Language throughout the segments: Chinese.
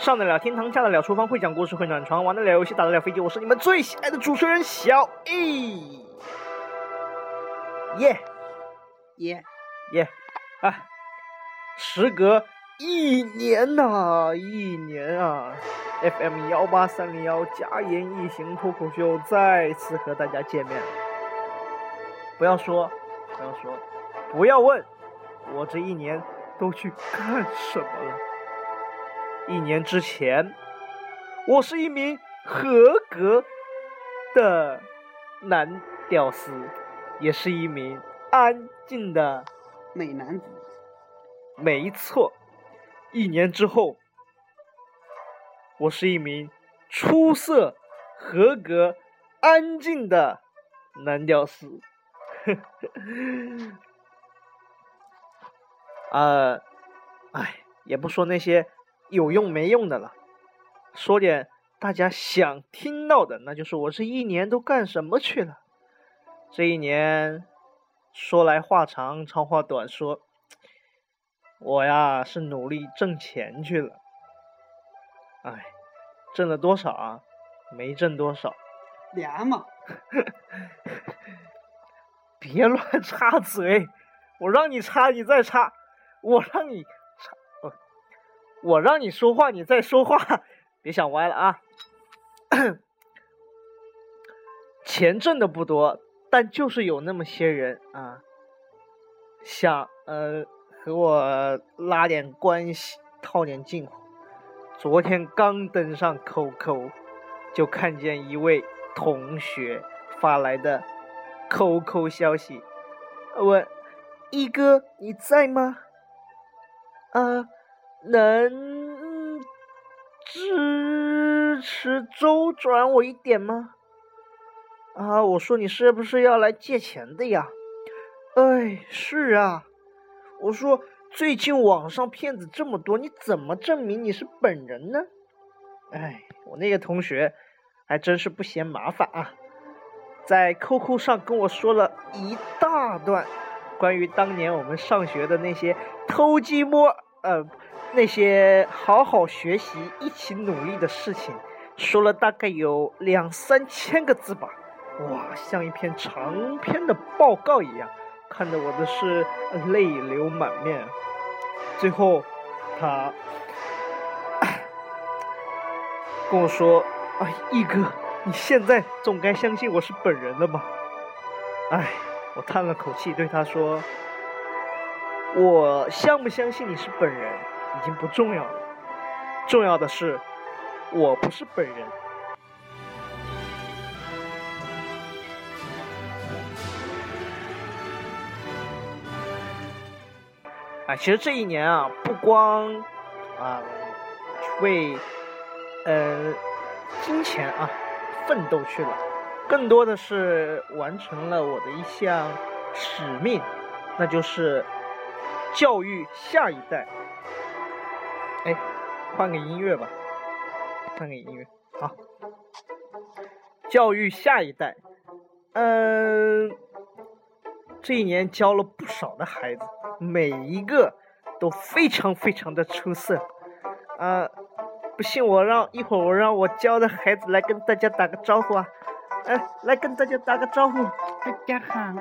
上得了天堂，下得了厨房，会讲故事，会暖床，玩得了游戏，打得了飞机。我是你们最喜爱的主持人小 E。耶耶，耶，啊！时隔一年呐、一年啊，FM 幺八三零幺假言异行脱口秀再次和大家见面。不要说，不要说，不要问，我这一年都去干什么了？一年之前，我是一名合格的男屌丝，也是一名安静的美男子，没错，一年之后，我是一名出色、合格、安静的男屌丝。呃，哎，也不说那些有用没用的了，说点大家想听到的，那就是我这一年都干什么去了。这一年，说来话长，长话短说。我呀是努力挣钱去了，哎，挣了多少啊？没挣多少。俩嘛，别乱插嘴，我让你插你再插，我让你我让你说话你再说话，别想歪了啊。钱挣的不多，但就是有那么些人啊，想呃。和我拉点关系，套点近乎。昨天刚登上 QQ，就看见一位同学发来的 QQ 消息，问一哥你在吗？啊，能支持周转我一点吗？啊，我说你是不是要来借钱的呀？哎，是啊。我说，最近网上骗子这么多，你怎么证明你是本人呢？哎，我那个同学还真是不嫌麻烦啊，在 QQ 上跟我说了一大段关于当年我们上学的那些偷鸡摸呃那些好好学习、一起努力的事情，说了大概有两三千个字吧，哇，像一篇长篇的报告一样。看得我的是泪流满面，最后他跟我说：“哎，一哥，你现在总该相信我是本人了吧？”哎，我叹了口气，对他说：“我相不相信你是本人已经不重要了，重要的是我不是本人。”啊，其实这一年啊，不光啊为呃金钱啊奋斗去了，更多的是完成了我的一项使命，那就是教育下一代。哎，换个音乐吧，换个音乐，好，教育下一代。嗯，这一年教了不少的孩子。每一个都非常非常的出色，啊，不信我让一会儿我让我教的孩子来跟大家打个招呼啊，哎，来跟大家打个招呼，大家好，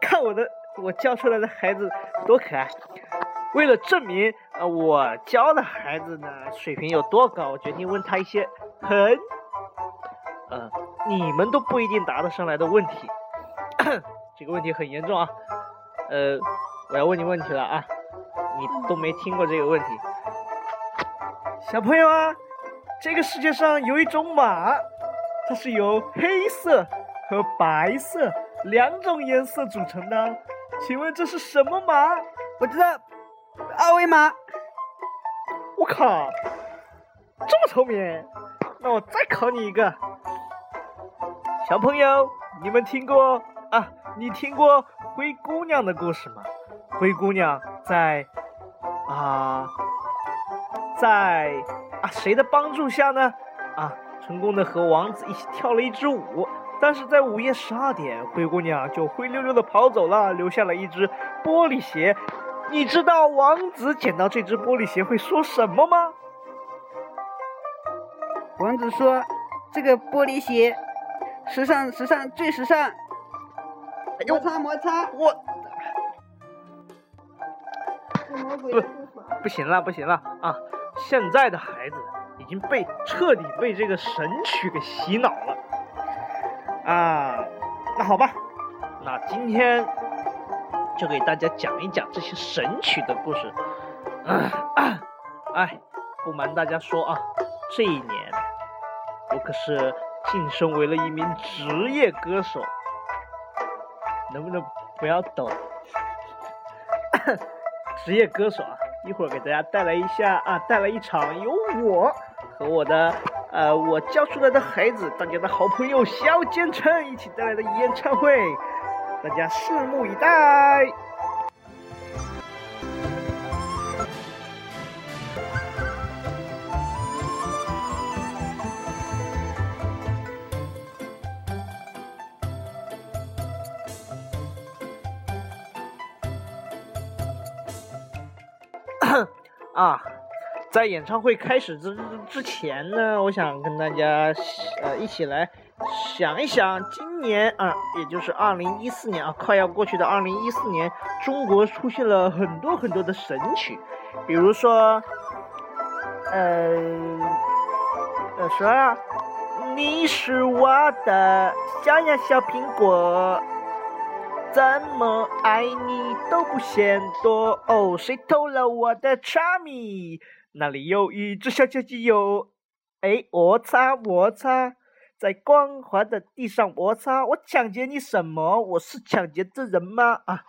看我的我教出来的孩子多可爱，为了证明呃我教的孩子呢水平有多高，我决定问他一些很，呃，你们都不一定答得上来的问题。这个问题很严重啊，呃，我要问你问题了啊，你都没听过这个问题，小朋友啊，这个世界上有一种马，它是由黑色和白色两种颜色组成的，请问这是什么马？我知道，二维码。我靠，这么聪明，那我再考你一个，小朋友，你们听过啊？你听过灰姑娘的故事吗？灰姑娘在啊，在啊谁的帮助下呢？啊，成功的和王子一起跳了一支舞。但是在午夜十二点，灰姑娘就灰溜溜的跑走了，留下了一只玻璃鞋，你知道王子捡到这只玻璃鞋会说什么吗？王子说：“这个玻璃鞋，时尚，时尚，最时尚。”摩擦摩擦，我不不行了，不行了啊！现在的孩子已经被彻底被这个神曲给洗脑了啊！那好吧，那今天就给大家讲一讲这些神曲的故事。啊哎，不瞒大家说啊，这一年我可是晋升为了一名职业歌手。能不能不要抖？职业歌手啊，一会儿给大家带来一下啊，带来一场由我和我的呃我教出来的孩子，大家的好朋友肖建成一起带来的演唱会，大家拭目以待。啊，在演唱会开始之之前呢，我想跟大家呃一起来想一想，今年啊，也就是二零一四年啊，快要过去的二零一四年，中国出现了很多很多的神曲，比如说，呃，呃说啊，你是我的小呀小苹果。怎么爱你都不嫌多哦！谁偷了我的茶米？那里有一只小鸡鸡哟！哎，摩擦摩擦，在光滑的地上摩擦。我抢劫你什么？我是抢劫的人吗？啊，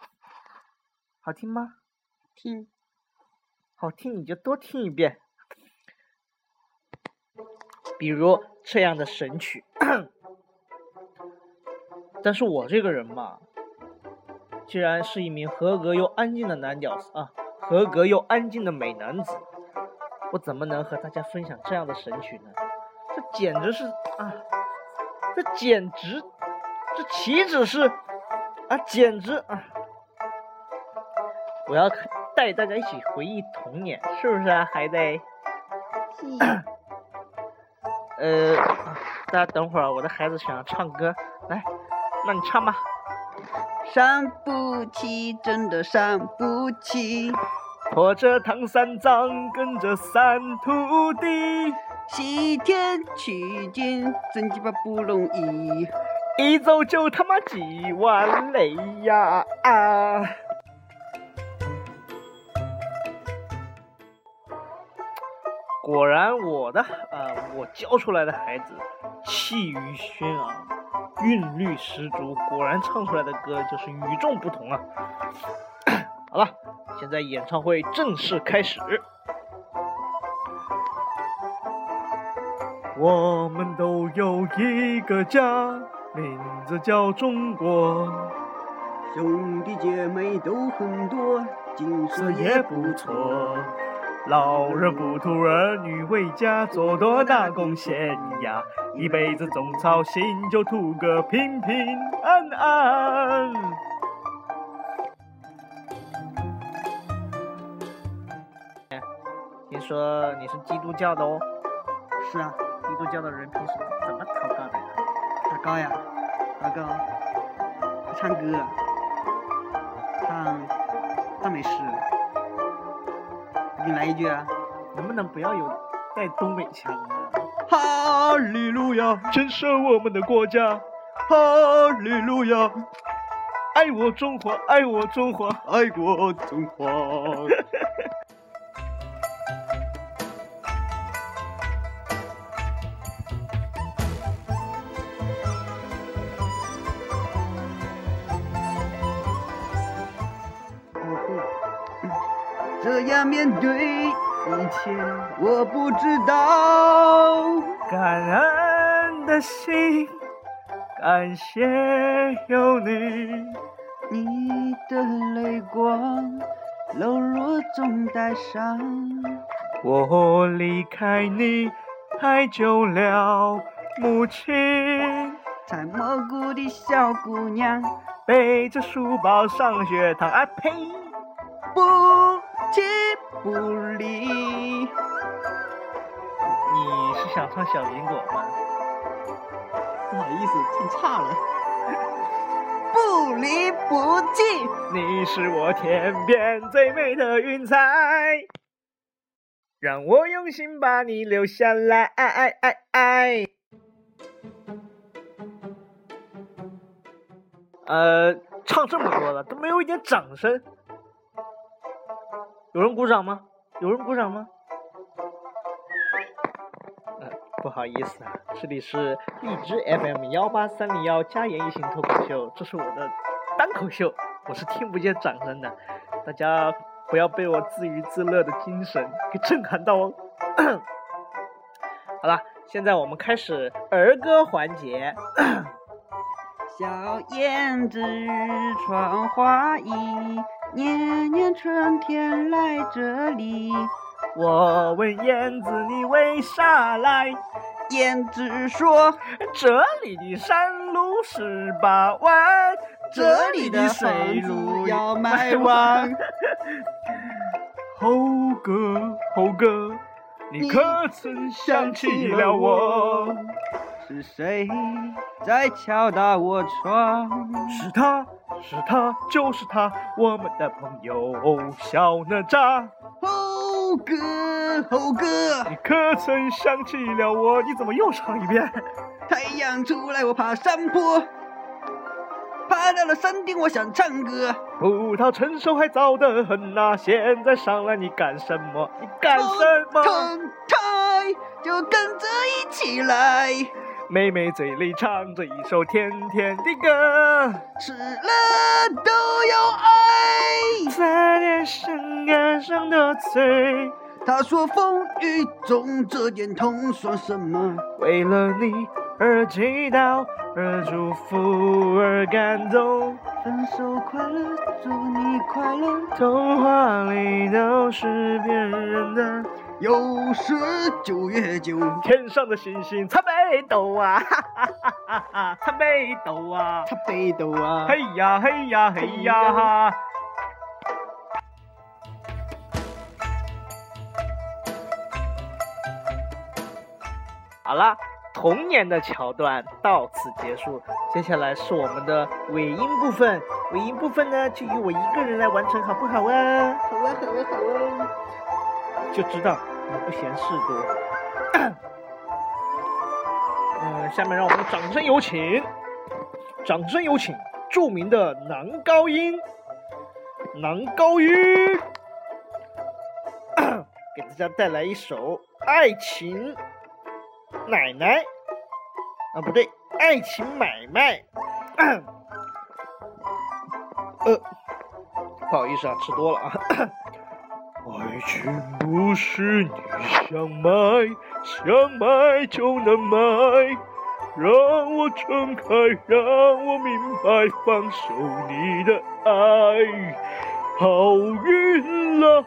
好听吗？听，好听你就多听一遍。比如这样的神曲，但是我这个人嘛。既然是一名合格又安静的男屌丝啊，合格又安静的美男子，我怎么能和大家分享这样的神曲呢？这简直是啊，这简直，这岂止是啊，简直啊！我要带大家一起回忆童年，是不是啊，孩子？呃，大家等会儿，我的孩子想要唱歌，来，那你唱吧。伤不起，真的伤不起。拖着唐三藏，跟着三徒弟，西天取经真鸡巴不容易，一走就他妈几万里呀！啊！果然，我的啊，我教出来的孩子气宇轩昂。韵律十足，果然唱出来的歌就是与众不同啊！好了，现在演唱会正式开始。我们都有一个家，名字叫中国，兄弟姐妹都很多，景色也不错。老人不图儿女为家做多大贡献呀，一辈子总操心，就图个平平安安。听说你是基督教的哦？是啊，基督教的人平时怎么祷告的呀？祷告呀，祷告，唱歌，唱赞美诗。你来一句啊！能不能不要有带东北腔啊？哈利路亚，建设我们的国家。哈利路亚，爱我中华，爱我中华，爱我中华。这样面对一切，我不知道。感恩的心，感谢有你。你的泪光柔弱中带伤。我离开你太久了，母亲。采蘑菇的小姑娘，背着书包上学堂。啊呸！不离。你是想唱小苹果吗？不好意思，唱差了。不离不弃，你是我天边最美的云彩，让我用心把你留下来。爱爱爱爱。呃，唱这么多了，都没有一点掌声，有人鼓掌吗？有人鼓掌吗？呃，不好意思啊，这里是荔枝 FM 幺八三零幺加言一行脱口秀，这是我的单口秀，我是听不见掌声的，大家不要被我自娱自乐的精神给震撼到哦。好了，现在我们开始儿歌环节。小燕子穿花衣，年年春天来这里。我问燕子你为啥来？燕子说这里的山路十八弯，这里的水路要迈弯。猴哥，猴哥，你可曾想起了我？是谁在敲打我窗？是他是他就是他，我们的朋友小哪吒。猴哥，猴哥，你可曾想起了我？你怎么又唱一遍？太阳出来，我爬山坡，爬到了山顶，我想唱歌。葡萄成熟还早得很呐、现在上来你干什么？你干什么？腾台就跟着一起来，妹妹嘴里唱着一首甜甜的歌，吃了都有爱。在脸上感伤的嘴。她说风雨中这点痛算什么？为了你而祈祷，而祝福，而感动。分手快乐，祝你快乐。童话里都是骗人的，有事九月九，天上的星星参北斗啊，哈哈哈哈哈，参北斗啊，他北斗啊。嘿呀嘿呀嘿呀哈。好了，童年的桥段到此结束，接下来是我们的尾音部分。尾音部分呢，就由我一个人来完成，好不好啊？好啊，好啊，好啊。就知道不嫌事多。嗯，下面让我们掌声有请，掌声有请著名的男高音，男高音，给大家带来一首《爱情奶奶》啊，不对，《爱情买卖》。呃，不好意思啊，吃多了啊。爱情不是你想买，想买就能买。让我睁开，让我明白，放手你的爱。好运来，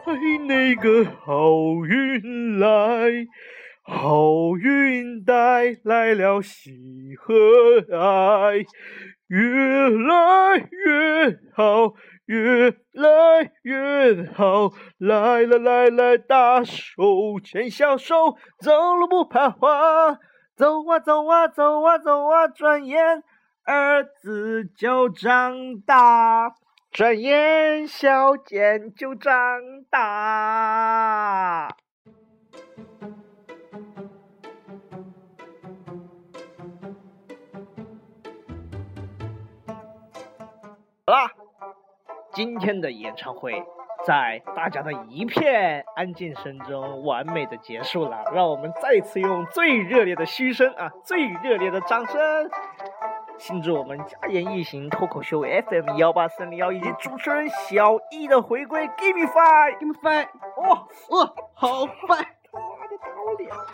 那个好运来，好运带来了喜和爱，越来越好。越来越好，来来来来，大手牵小手，走路不怕滑，走啊走啊走啊走啊，转眼儿子就长大，转眼小健就长大。好啦。今天的演唱会在大家的一片安静声中完美的结束了，让我们再次用最热烈的嘘声啊，最热烈的掌声，庆祝我们家言一行脱口秀 FM 幺八三零幺以及主持人小易的回归，Give me five，Give me five，哦哦，好 five。他妈的打我脸了。